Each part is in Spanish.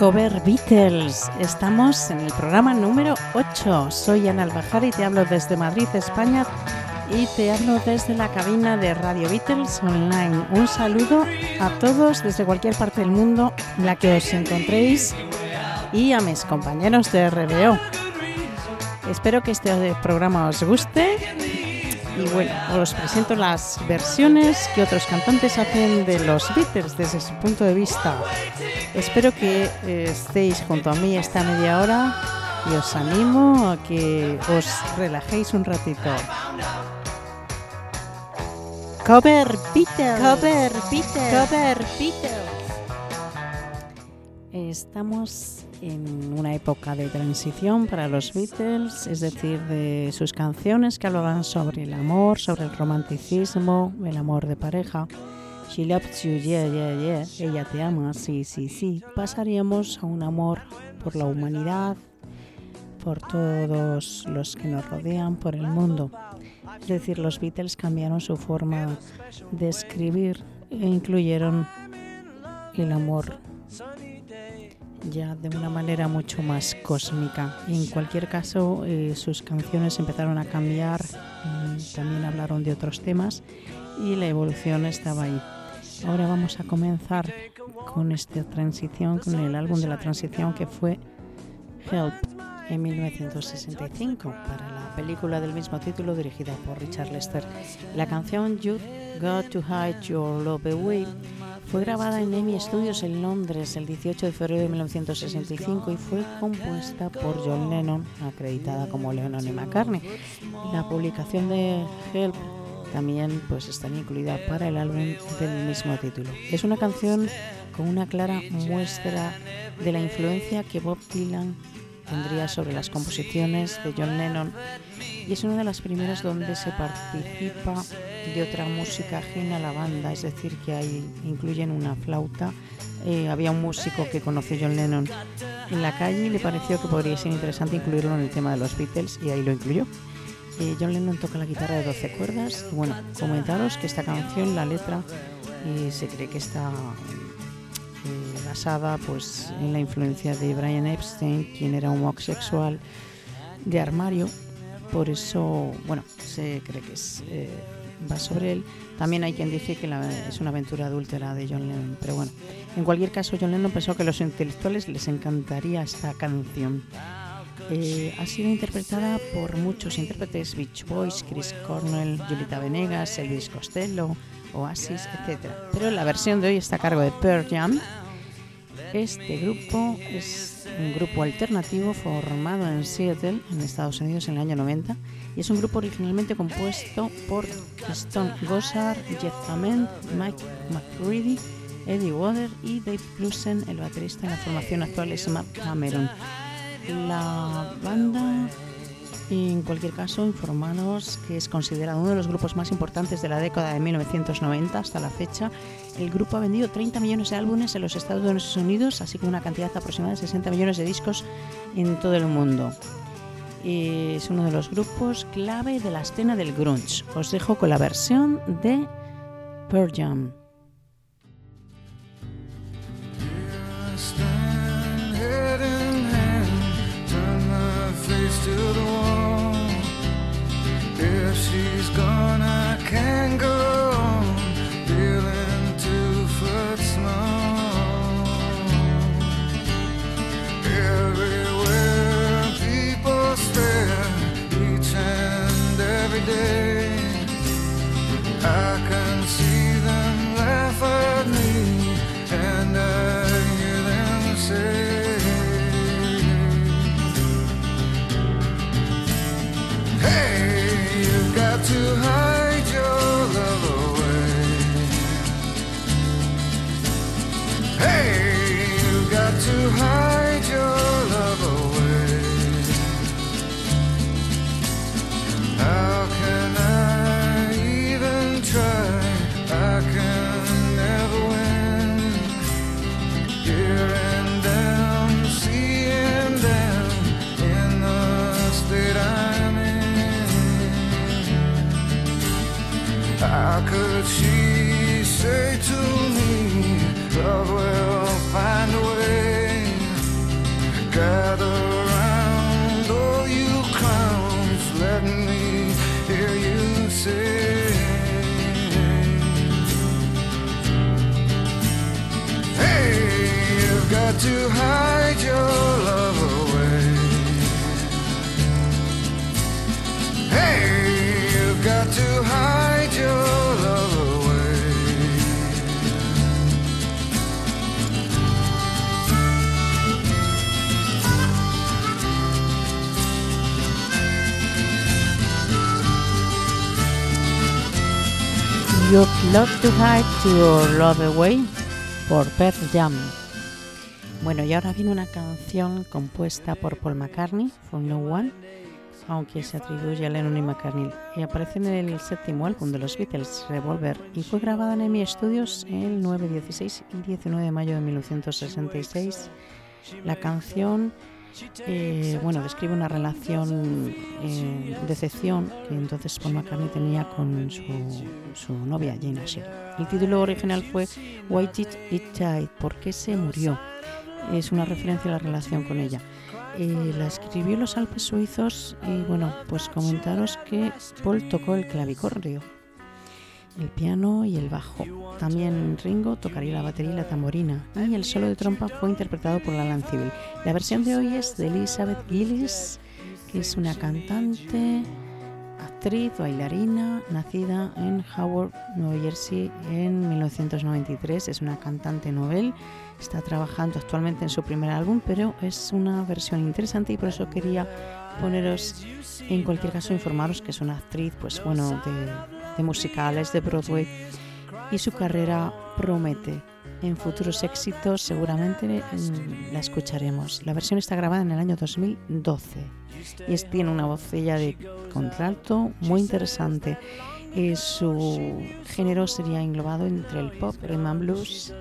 Cover Beatles. Estamos en el programa número 8. Soy Ana Albajara y te hablo desde Madrid, España. Y te hablo desde la cabina de Radio Beatles Online. Un saludo a todos desde cualquier parte del mundo en la que os encontréis y a mis compañeros de RBO. Espero que este programa os guste y bueno, os presento las versiones que otros cantantes hacen de los Beatles desde su punto de vista. Espero que eh, estéis junto a mí esta media hora y os animo a que os relajéis un ratito. Cover Beatles. Cover Beatles. Cover Beatles. Estamos en una época de transición para los Beatles, es decir, de sus canciones que hablaban sobre el amor, sobre el romanticismo, el amor de pareja. She loves you, yeah, yeah, yeah. Ella te ama, sí, sí, sí. Pasaríamos a un amor por la humanidad, por todos los que nos rodean, por el mundo. Es decir, los Beatles cambiaron su forma de escribir e incluyeron el amor ya de una manera mucho más cósmica. En cualquier caso, eh, sus canciones empezaron a cambiar, también hablaron de otros temas y la evolución estaba ahí. Ahora vamos a comenzar con esta transición, con el álbum de la transición que fue Help en 1965 para la película del mismo título dirigida por Richard Lester. La canción You Got to Hide Your Love Away fue grabada en EMI Studios en Londres el 18 de febrero de 1965 y fue compuesta por John Lennon, acreditada como Lennon y McCartney. La publicación de Help también pues está incluida para el álbum del mismo título. Es una canción con una clara muestra de la influencia que Bob Dylan tendría sobre las composiciones de John Lennon y es una de las primeras donde se participa de otra música ajena a la banda, es decir, que hay, incluyen una flauta. Eh, había un músico que conoció John Lennon en la calle y le pareció que podría ser interesante incluirlo en el tema de los Beatles y ahí lo incluyó. Eh, John Lennon toca la guitarra de 12 cuerdas y bueno, comentaros que esta canción, la letra, eh, se cree que está basada pues, en la influencia de Brian Epstein, quien era homosexual de armario. Por eso, bueno, se cree que eh, va sobre él. También hay quien dice que es una aventura adúltera de John Lennon. Pero bueno, en cualquier caso, John Lennon pensó que a los intelectuales les encantaría esta canción. Eh, ha sido interpretada por muchos intérpretes, Beach Boys, Chris Cornell, Julieta Venegas, Elvis Costello, Oasis, etc. Pero la versión de hoy está a cargo de Pearl Jam. Este grupo es un grupo alternativo formado en Seattle, en Estados Unidos, en el año 90, y es un grupo originalmente compuesto por Stone Gossard, Jeff Ament, Mike McCready, Eddie Water y Dave Clusen, el baterista en la formación actual es Matt Cameron. La banda en cualquier caso, informaros que es considerado uno de los grupos más importantes de la década de 1990 hasta la fecha. El grupo ha vendido 30 millones de álbumes en los Estados Unidos, así como una cantidad aproximada de 60 millones de discos en todo el mundo. Es uno de los grupos clave de la escena del grunge. Os dejo con la versión de Pearl Jam. to the wall. If she's gone, I can't. You'd Love to Hide Your Love Away por Pearl Jam. Bueno, y ahora viene una canción compuesta por Paul McCartney, For No One, aunque se atribuye a Lennon y McCartney, y aparece en el séptimo álbum de los Beatles, Revolver, y fue grabada en EMI Studios el 9, 16 y 19 de mayo de 1966. La canción eh, bueno, describe una relación eh, decepción que entonces Paul McCartney tenía con su, su novia Jane Asher. El título original fue Why Did It Die? ¿Por qué se murió? Es una referencia a la relación con ella. Eh, la escribió en los Alpes suizos y bueno, pues comentaros que Paul tocó el clavicordio, el piano y el bajo. También Ringo tocaría la batería y la tamborina. Y el solo de trompa fue interpretado por Alan Civil. La versión de hoy es de Elizabeth Gillis, que es una cantante, actriz, bailarina, nacida en Howard, Nueva Jersey en 1993. Es una cantante novel. Está trabajando actualmente en su primer álbum, pero es una versión interesante y por eso quería poneros, en cualquier caso, informaros que es una actriz, pues bueno, de de musicales de Broadway y su carrera promete. En futuros éxitos seguramente la escucharemos. La versión está grabada en el año 2012 y es, tiene una vocella de contralto muy interesante. Eh, su género sería englobado entre el pop, rhythm and blues,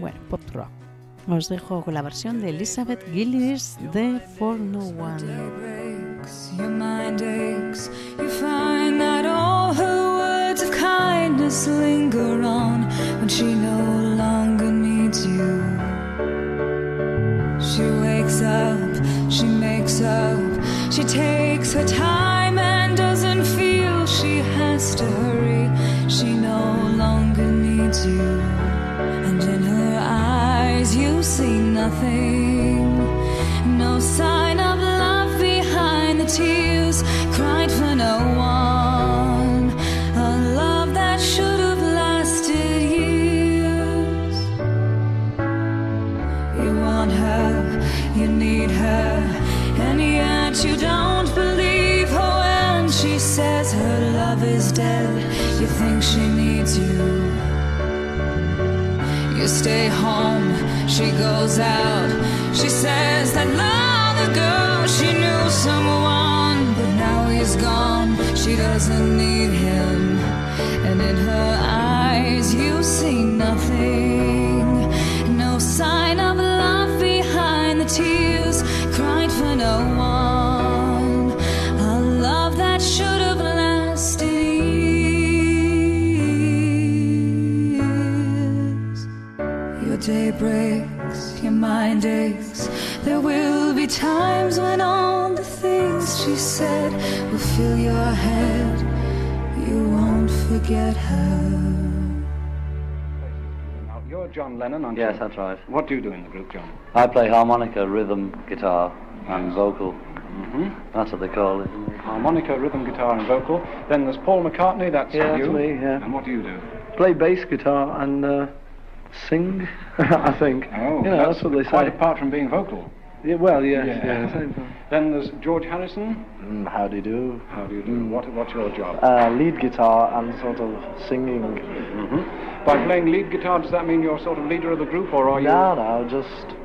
bueno, pop rock. Os dejo con la versión de Elizabeth Gillis de For No One. Linger on when she no longer needs you. She wakes up, she makes up, she takes her time and doesn't feel she has to hurry. She no longer needs you, and in her eyes you see nothing, no sign of love behind the tears cried for no one. Stay home, she goes out. She says that long ago she knew someone, but now he's gone. She doesn't need him, and in her eyes you see nothing. No sign of day breaks, your mind aches. There will be times when all the things she said will fill your head. You won't forget her. You're John Lennon, aren't Yes, you? that's right. What do you do in the group, John? I play harmonica, rhythm, guitar, and vocal. Mm-hmm. That's what they call it. Harmonica, rhythm, guitar, and vocal. Then there's Paul McCartney, that's Yeah, you. that's me, yeah. And what do you do? Play bass guitar and uh, sing, I think. Oh, you know, that's, what they quite say. apart from being vocal. Yeah, well, yes, Yeah. yeah. same thing. Then there's George Harrison. Mm, how do you do? How do you do? What, what's your job? Uh, lead guitar and sort of singing. hmm By playing lead guitar, does that mean you're sort of leader of the group, or are you? No, no, just.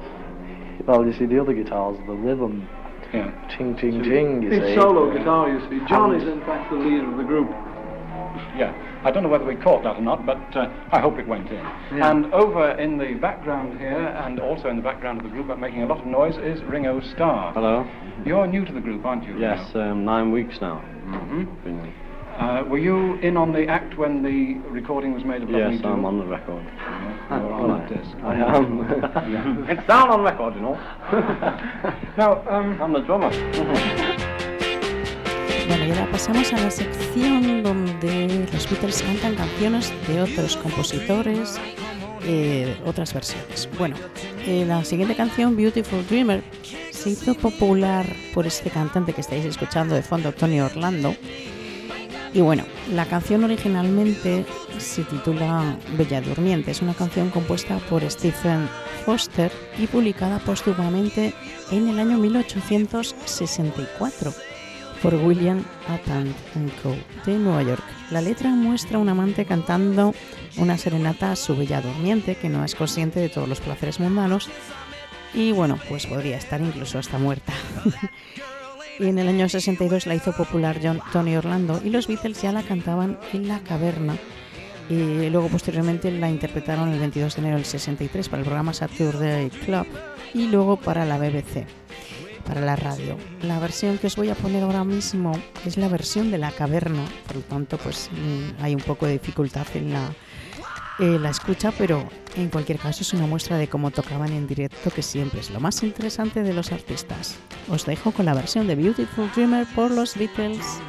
Well, you see, the other guitars, the rhythm, Yeah. ting, ting, ting, you see. It's solo guitar, you see. John And- is in fact the leader of the group. Yeah. I don't know whether we caught that or not, but uh, I hope it went in. Yeah. And over in the background here, and also in the background of the group, but making a lot of noise, is Ringo Starr. Hello. You're new to the group, aren't you? Yes, um, nine weeks now. hmm Been- Uh, were you in on the act when the recording was made of Love Me Yes? I'm on the record. You're on it, yes. I am. It's down on record, you know. Now, um, I'm the drummer. Bueno, y ahora pasamos a la sección donde los Beatles cantan canciones de otros compositores, eh, otras versiones. Bueno, eh, la siguiente canción, Beautiful Dreamer, se hizo popular por este cantante que estáis escuchando de fondo, Tony Orlando. Y bueno, la canción originalmente se titula Bella Durmiente. Es una canción compuesta por Stephen Foster y publicada póstumamente en el año 1864 por William Appant Co. de Nueva York. La letra muestra a un amante cantando una serenata a su bella durmiente que no es consciente de todos los placeres mundanos y bueno, pues podría estar incluso hasta muerta. y en el año 62 la hizo popular John, Tony Orlando y los Beatles ya la cantaban en la caverna. Y luego posteriormente la interpretaron el 22 de enero del 63 para el programa Saturday Club y luego para la BBC para la radio. La versión que os voy a poner ahora mismo es la versión de la caverna, por lo tanto pues mm, hay un poco de dificultad en la, eh, la escucha, pero en cualquier caso es una muestra de cómo tocaban en directo, que siempre es lo más interesante de los artistas. Os dejo con la versión de Beautiful Dreamer por los Beatles.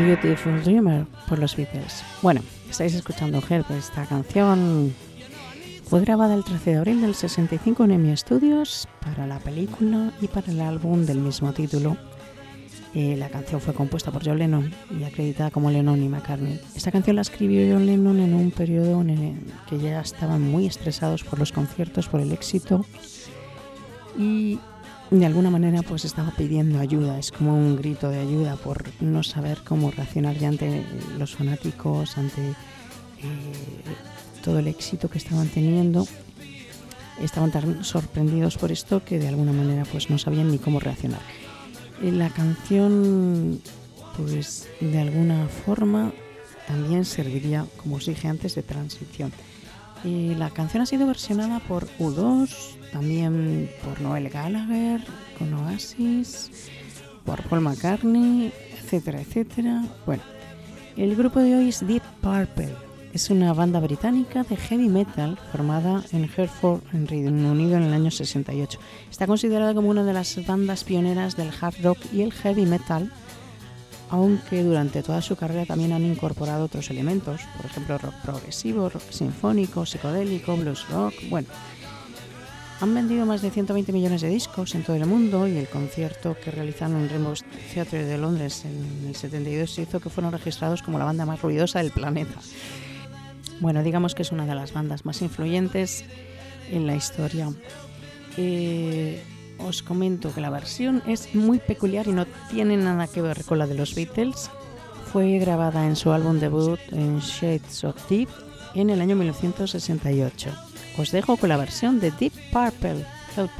Beautiful Dreamer por los Beatles. Bueno, estáis escuchando Help, esta canción fue grabada el 13 de abril del 65 en EMI Studios para la película y para el álbum del mismo título. Eh, la canción fue compuesta por John Lennon y acreditada como Lennon y McCartney. Esta canción la escribió John Lennon en un periodo en que ya estaban muy estresados por los conciertos, por el éxito y de alguna manera pues estaba pidiendo ayuda, es como un grito de ayuda por no saber cómo reaccionar ya ante los fanáticos, ante eh, todo el éxito que estaban teniendo. Estaban tan sorprendidos por esto que de alguna manera pues no sabían ni cómo reaccionar. Eh, La canción pues de alguna forma también serviría, como os dije antes, de transición. Y la canción ha sido versionada por U2, también por Noel Gallagher, con Oasis, por Paul McCartney, etcétera, etcétera. Bueno, el grupo de hoy es Deep Purple. Es una banda británica de heavy metal formada en Hereford, en Reino Unido, en el año 68. Está considerada como una de las bandas pioneras del hard rock y el heavy metal, aunque durante toda su carrera también han incorporado otros elementos, por ejemplo rock progresivo, rock sinfónico, psicodélico, blues rock, bueno. Han vendido más de 120 millones de discos en todo el mundo y el concierto que realizaron en Rainbow Theatre de Londres en el 72 hizo que fueron registrados como la banda más ruidosa del planeta. Bueno, digamos que es una de las bandas más influyentes en la historia. Eh, os comento que la versión es muy peculiar y no tiene nada que ver con la de los Beatles. Fue grabada en su álbum debut en Shades of Deep en el año 1968. Os dejo con la versión de Deep Purple, Help.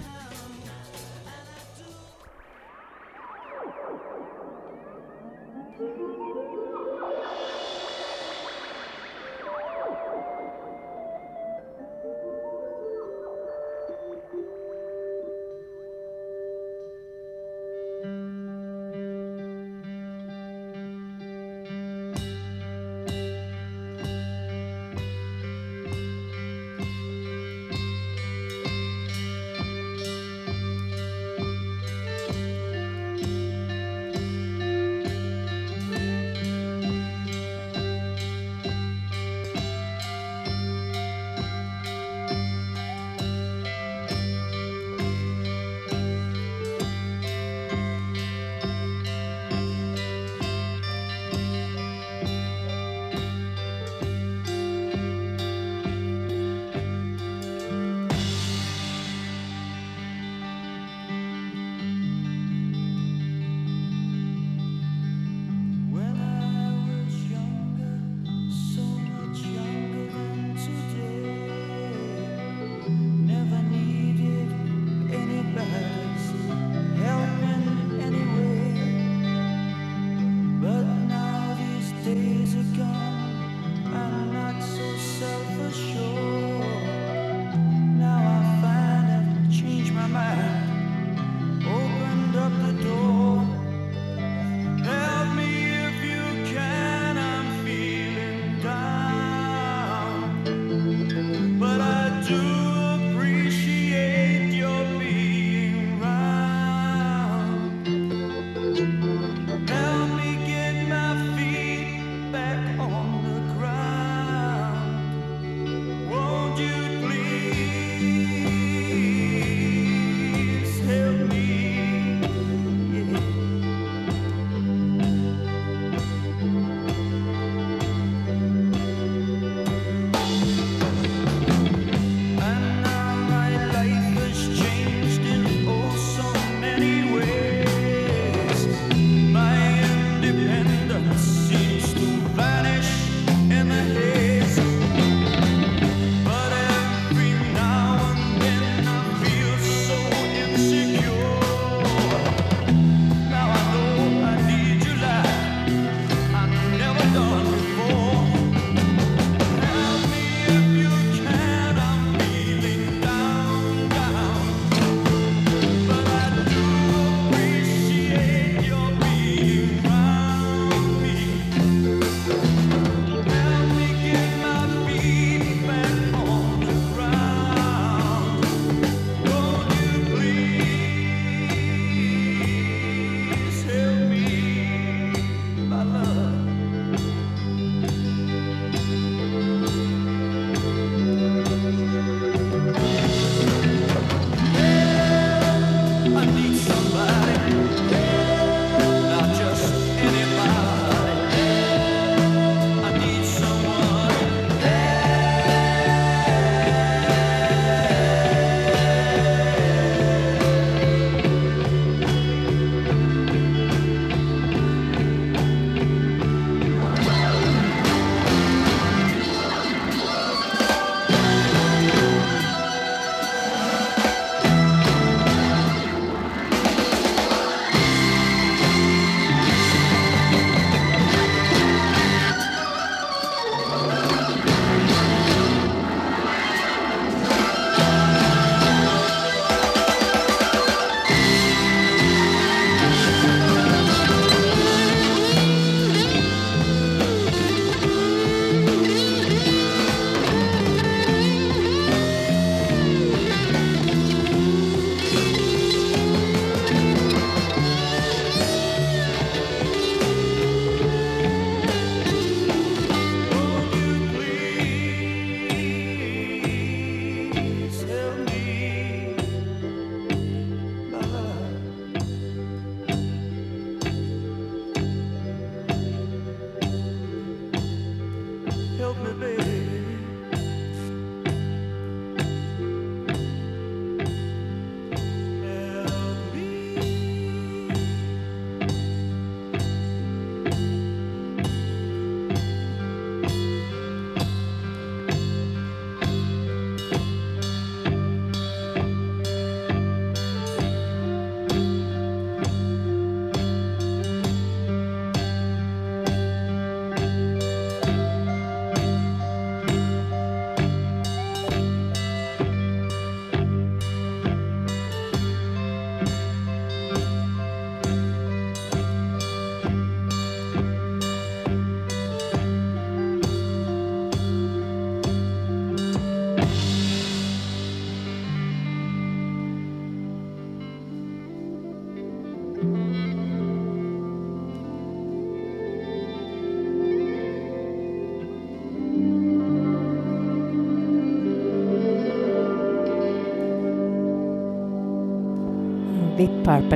help me, baby.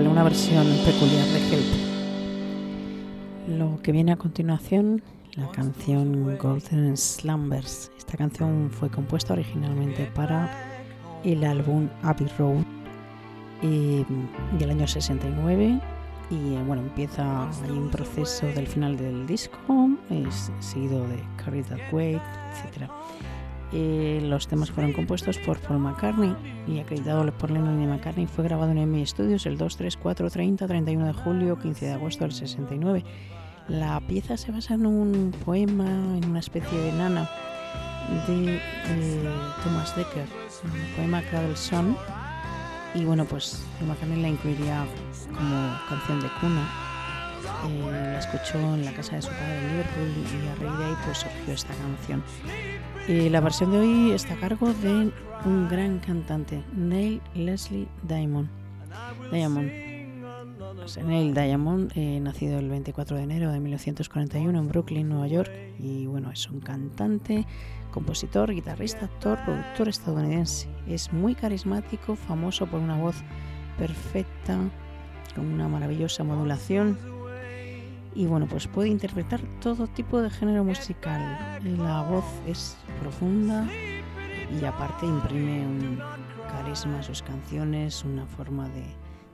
Una versión peculiar de Help. Lo que viene a continuación, la canción Golden Slumbers. Esta canción fue compuesta originalmente para el álbum Abbey Road y, del año 69 y eh, bueno empieza hay un proceso del final del disco es seguido de Carry That Weight etcétera Eh, los temas fueron compuestos por Paul McCartney y acreditado por Lennon y McCartney fue grabado en EMI Studios el 2, 3, 4, 30, 31 de julio, 15 de agosto del 69 la pieza se basa en un poema en una especie de nana de eh, Thomas Dekker un poema creado el Son y bueno pues McCartney la incluiría como canción de cuna eh, la escuchó en la casa de su padre en Liverpool y a raíz de ahí pues surgió esta canción. Eh, la versión de hoy está a cargo de un gran cantante, Neil Leslie Diamond. Diamond. Sea, Neil Diamond, eh, nacido el 24 de enero de 1941 en Brooklyn, Nueva York, y bueno, es un cantante, compositor, guitarrista, actor, productor estadounidense. Es muy carismático, famoso por una voz perfecta, con una maravillosa modulación y bueno, pues puede interpretar todo tipo de género musical. La voz es profunda y aparte imprime un carisma a sus canciones, una forma de,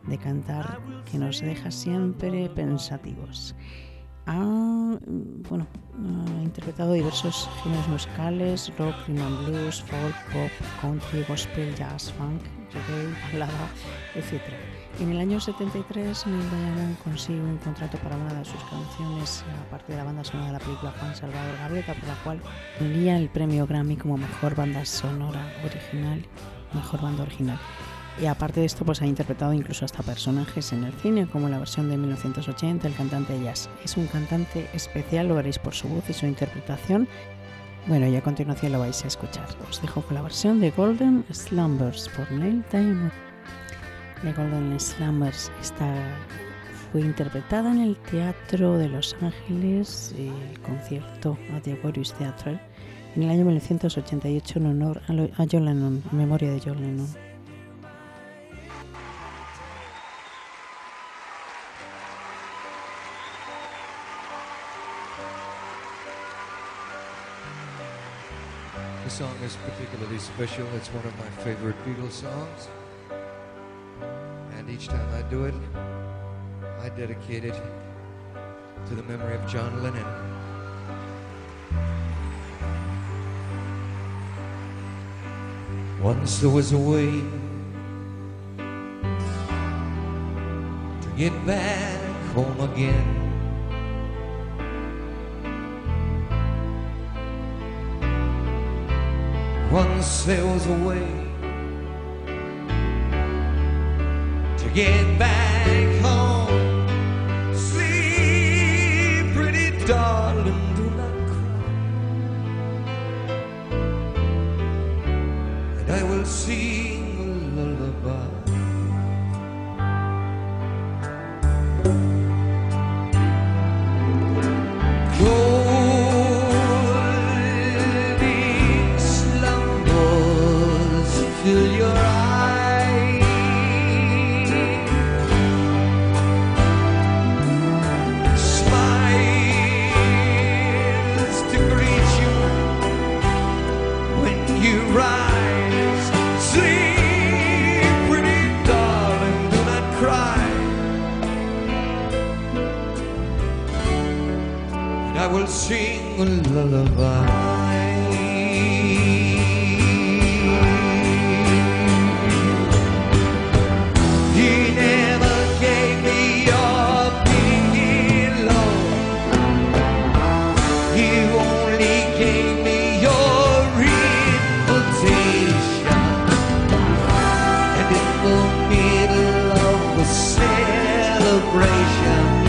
de cantar que nos deja siempre pensativos. Ha, mm, bueno, ha interpretado diversos géneros musicales, rock, rhythm and blues, folk, pop, country, gospel, jazz, funk, reggae, balada, etc. En el año 73, Neil Diamond consigue un contrato para una de sus canciones, aparte de la banda sonora de la película Juan Salvador Gaviota, por la cual tendría el premio Grammy como mejor banda sonora original, mejor banda original. Y aparte de esto, pues ha interpretado incluso hasta personajes en el cine, como la versión de 1980, el cantante de jazz. Es un cantante especial, lo veréis por su voz y su interpretación. Bueno, y a continuación lo vais a escuchar. Os dejo con la versión de Golden Slumbers por Neil Diamond. The Golden Slumbers está, fue interpretada en el Teatro de Los Ángeles, el concierto Aquarius Theatre, en el año 1988 en honor a, a John Lennon, en memoria de John Lennon. This song is particularly special. It's one of my favorite Beatles songs. And each time I do it, I dedicate it to the memory of John Lennon. Once there was a way to get back home again. Once there was a way to get back vibration.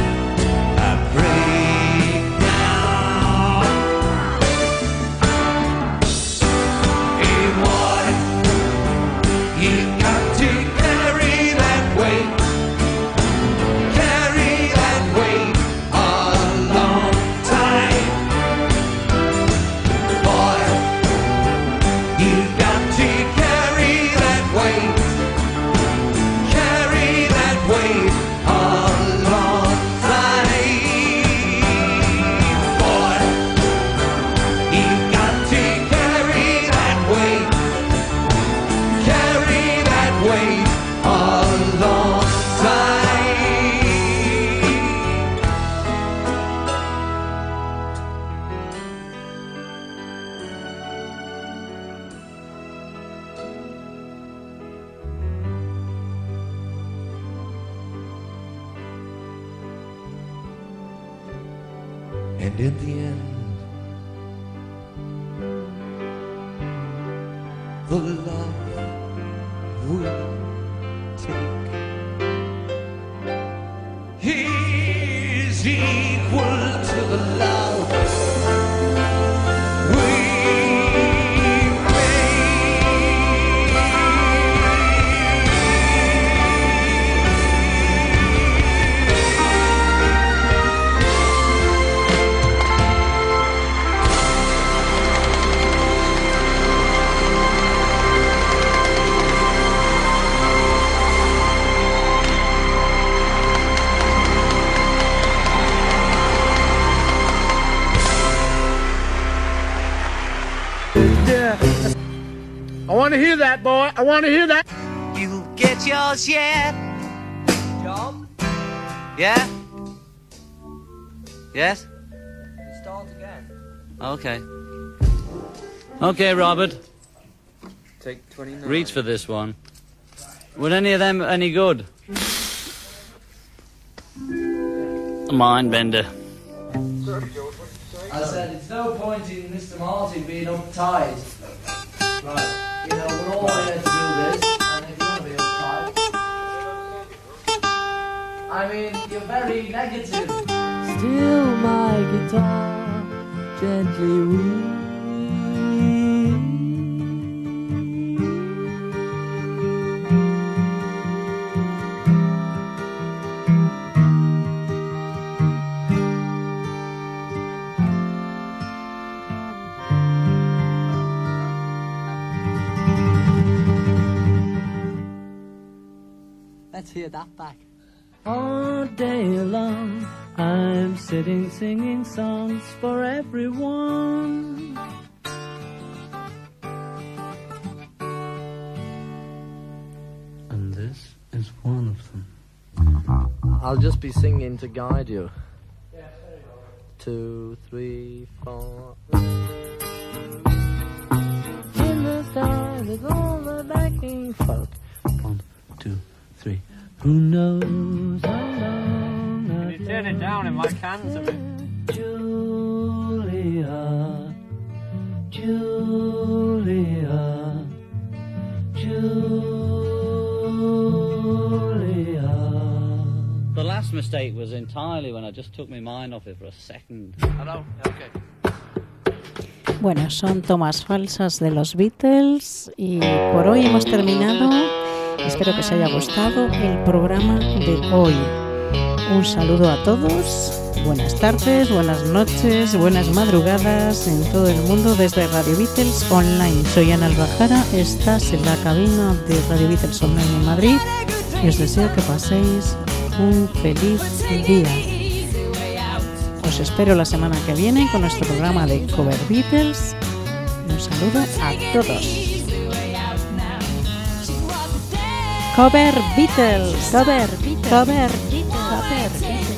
And in the end, the I want to hear that, boy. I want to hear that. You'll get yours yet. Job? Yeah? Yes? Start again. Okay. Okay, Robert. Take 29. Reach for this one. Were any of them any good? Mind bender. I said, it's no point in Mr. Martin being uptight. Right, you know, we're all here to do this, and if you want to be. I mean, you're very negative. Still my guitar gently weeps. Let's hear that back. All day long, I'm sitting singing songs for everyone. And this is one of them. I'll just be singing to guide you. Two, three, four. In the stars is all the backing folk. Who knows how long? Can you turn it down in my cans a bit? Julia, Julia, Julia. The last mistake was entirely when I just took my mind off it for a second. Hello? Okay. Bueno, son tomas falsas de los Beatles y por hoy hemos terminado. Espero que os haya gustado el programa de hoy. Un saludo a todos. Buenas tardes, buenas noches, buenas madrugadas en todo el mundo desde Radio Beatles Online. Soy Ana Albajara, estás en la cabina de Radio Beatles Online en Madrid y os deseo que paséis un feliz día. Os espero la semana que viene con nuestro programa de Cover Beatles. Un saludo a todos. Cover Beatles. Cover Beatles. Cover Beatles. Cover Beatles.